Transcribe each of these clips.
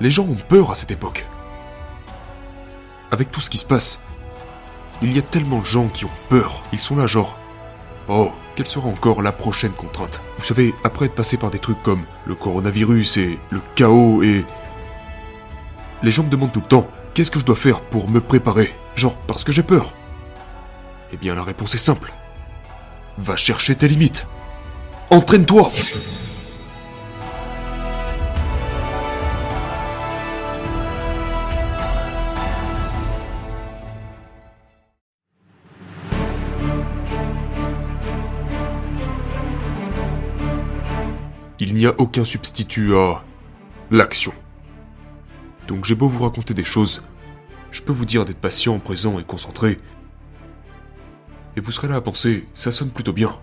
Les gens ont peur à cette époque. Avec tout ce qui se passe, il y a tellement de gens qui ont peur. Ils sont là genre, oh, quelle sera encore la prochaine contrainte? Vous savez, après être passé par des trucs comme le coronavirus et le chaos et... Les gens me demandent tout le temps, qu'est-ce que je dois faire pour me préparer? Genre, parce que j'ai peur. Eh bien, la réponse est simple. Va chercher tes limites. Entraîne-toi Il n'y a aucun substitut à l'action. Donc j'ai beau vous raconter des choses, je peux vous dire d'être patient, présent et concentré. Et vous serez là à penser, ça sonne plutôt bien.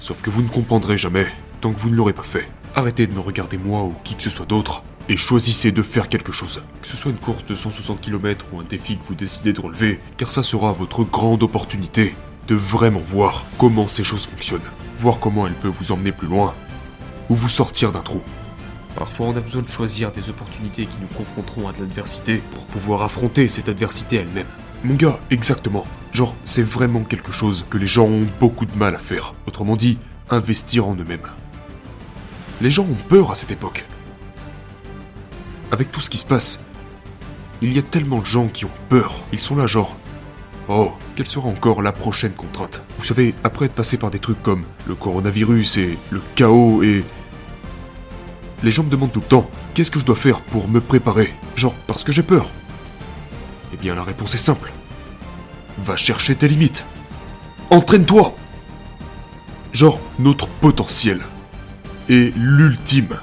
Sauf que vous ne comprendrez jamais tant que vous ne l'aurez pas fait. Arrêtez de me regarder moi ou qui que ce soit d'autre et choisissez de faire quelque chose. Que ce soit une course de 160 km ou un défi que vous décidez de relever, car ça sera votre grande opportunité de vraiment voir comment ces choses fonctionnent. Voir comment elles peuvent vous emmener plus loin ou vous sortir d'un trou. Parfois, on a besoin de choisir des opportunités qui nous confronteront à de l'adversité pour pouvoir affronter cette adversité elle-même. Mon gars, exactement. Genre, c'est vraiment quelque chose que les gens ont beaucoup de mal à faire. Autrement dit, investir en eux-mêmes. Les gens ont peur à cette époque. Avec tout ce qui se passe, il y a tellement de gens qui ont peur. Ils sont là genre, oh, quelle sera encore la prochaine contrainte? Vous savez, après être passé par des trucs comme le coronavirus et le chaos et les gens me demandent tout le temps, qu'est-ce que je dois faire pour me préparer? Genre, parce que j'ai peur. Eh bien, la réponse est simple. Va chercher tes limites. Entraîne-toi Genre, notre potentiel. Et l'ultime.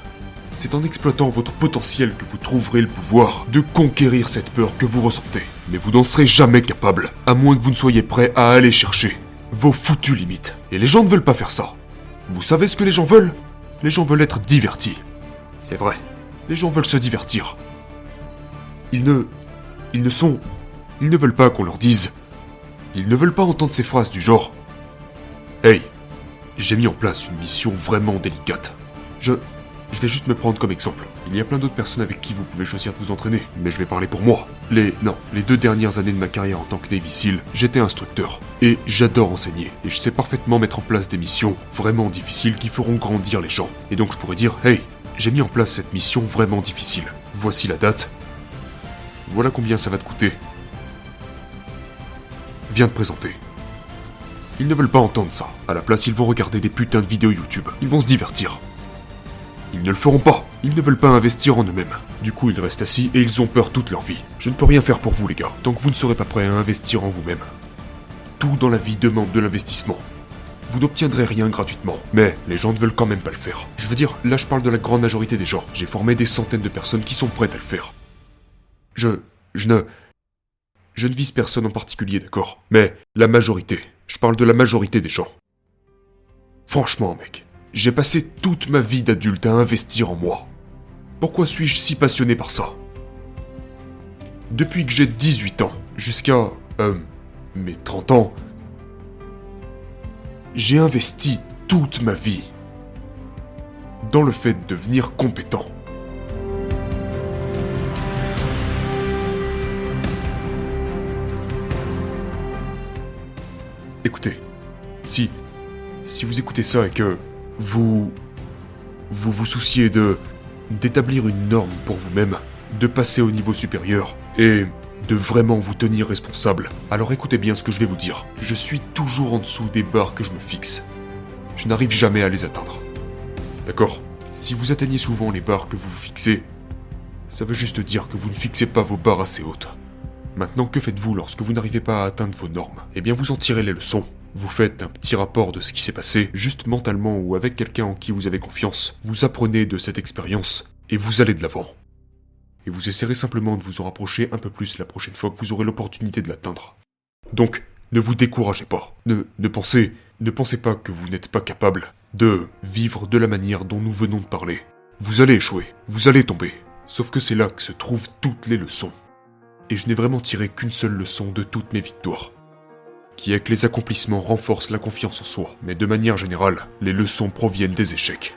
C'est en exploitant votre potentiel que vous trouverez le pouvoir de conquérir cette peur que vous ressentez. Mais vous n'en serez jamais capable, à moins que vous ne soyez prêt à aller chercher vos foutues limites. Et les gens ne veulent pas faire ça. Vous savez ce que les gens veulent? Les gens veulent être divertis. C'est vrai. Les gens veulent se divertir. Ils ne... Ils ne sont... Ils ne veulent pas qu'on leur dise... Ils ne veulent pas entendre ces phrases du genre... Hey, j'ai mis en place une mission vraiment délicate. Je... Je vais juste me prendre comme exemple. Il y a plein d'autres personnes avec qui vous pouvez choisir de vous entraîner, mais je vais parler pour moi. Les... Non, les deux dernières années de ma carrière en tant que Navy SEAL, j'étais instructeur. Et j'adore enseigner. Et je sais parfaitement mettre en place des missions vraiment difficiles qui feront grandir les gens. Et donc je pourrais dire, hey, j'ai mis en place cette mission vraiment difficile. Voici la date. Voilà combien ça va te coûter. Viens te présenter. Ils ne veulent pas entendre ça. À la place, ils vont regarder des putains de vidéos YouTube. Ils vont se divertir. Ils ne le feront pas. Ils ne veulent pas investir en eux-mêmes. Du coup, ils restent assis et ils ont peur toute leur vie. Je ne peux rien faire pour vous, les gars, tant que vous ne serez pas prêts à investir en vous-même. Tout dans la vie demande de l'investissement n'obtiendrez rien gratuitement. Mais les gens ne veulent quand même pas le faire. Je veux dire, là je parle de la grande majorité des gens. J'ai formé des centaines de personnes qui sont prêtes à le faire. Je... je ne... Je ne vise personne en particulier, d'accord? Mais la majorité. Je parle de la majorité des gens. Franchement, mec, j'ai passé toute ma vie d'adulte à investir en moi. Pourquoi suis-je si passionné par ça? Depuis que j'ai 18 ans, jusqu'à... Euh, mes 30 ans, j'ai investi toute ma vie dans le fait de devenir compétent. Écoutez, si si vous écoutez ça et que vous vous vous souciez de d'établir une norme pour vous-même, de passer au niveau supérieur et de vraiment vous tenir responsable. Alors écoutez bien ce que je vais vous dire. Je suis toujours en dessous des barres que je me fixe. Je n'arrive jamais à les atteindre. D'accord? Si vous atteignez souvent les barres que vous vous fixez, ça veut juste dire que vous ne fixez pas vos barres assez hautes. Maintenant, que faites-vous lorsque vous n'arrivez pas à atteindre vos normes? Eh bien, vous en tirez les leçons. Vous faites un petit rapport de ce qui s'est passé, juste mentalement ou avec quelqu'un en qui vous avez confiance. Vous apprenez de cette expérience et vous allez de l'avant et vous essaierez simplement de vous en rapprocher un peu plus la prochaine fois que vous aurez l'opportunité de l'atteindre. Donc, ne vous découragez pas. Ne, ne pensez, ne pensez pas que vous n'êtes pas capable de vivre de la manière dont nous venons de parler. Vous allez échouer, vous allez tomber. Sauf que c'est là que se trouvent toutes les leçons. Et je n'ai vraiment tiré qu'une seule leçon de toutes mes victoires. Qui est que les accomplissements renforcent la confiance en soi, mais de manière générale, les leçons proviennent des échecs.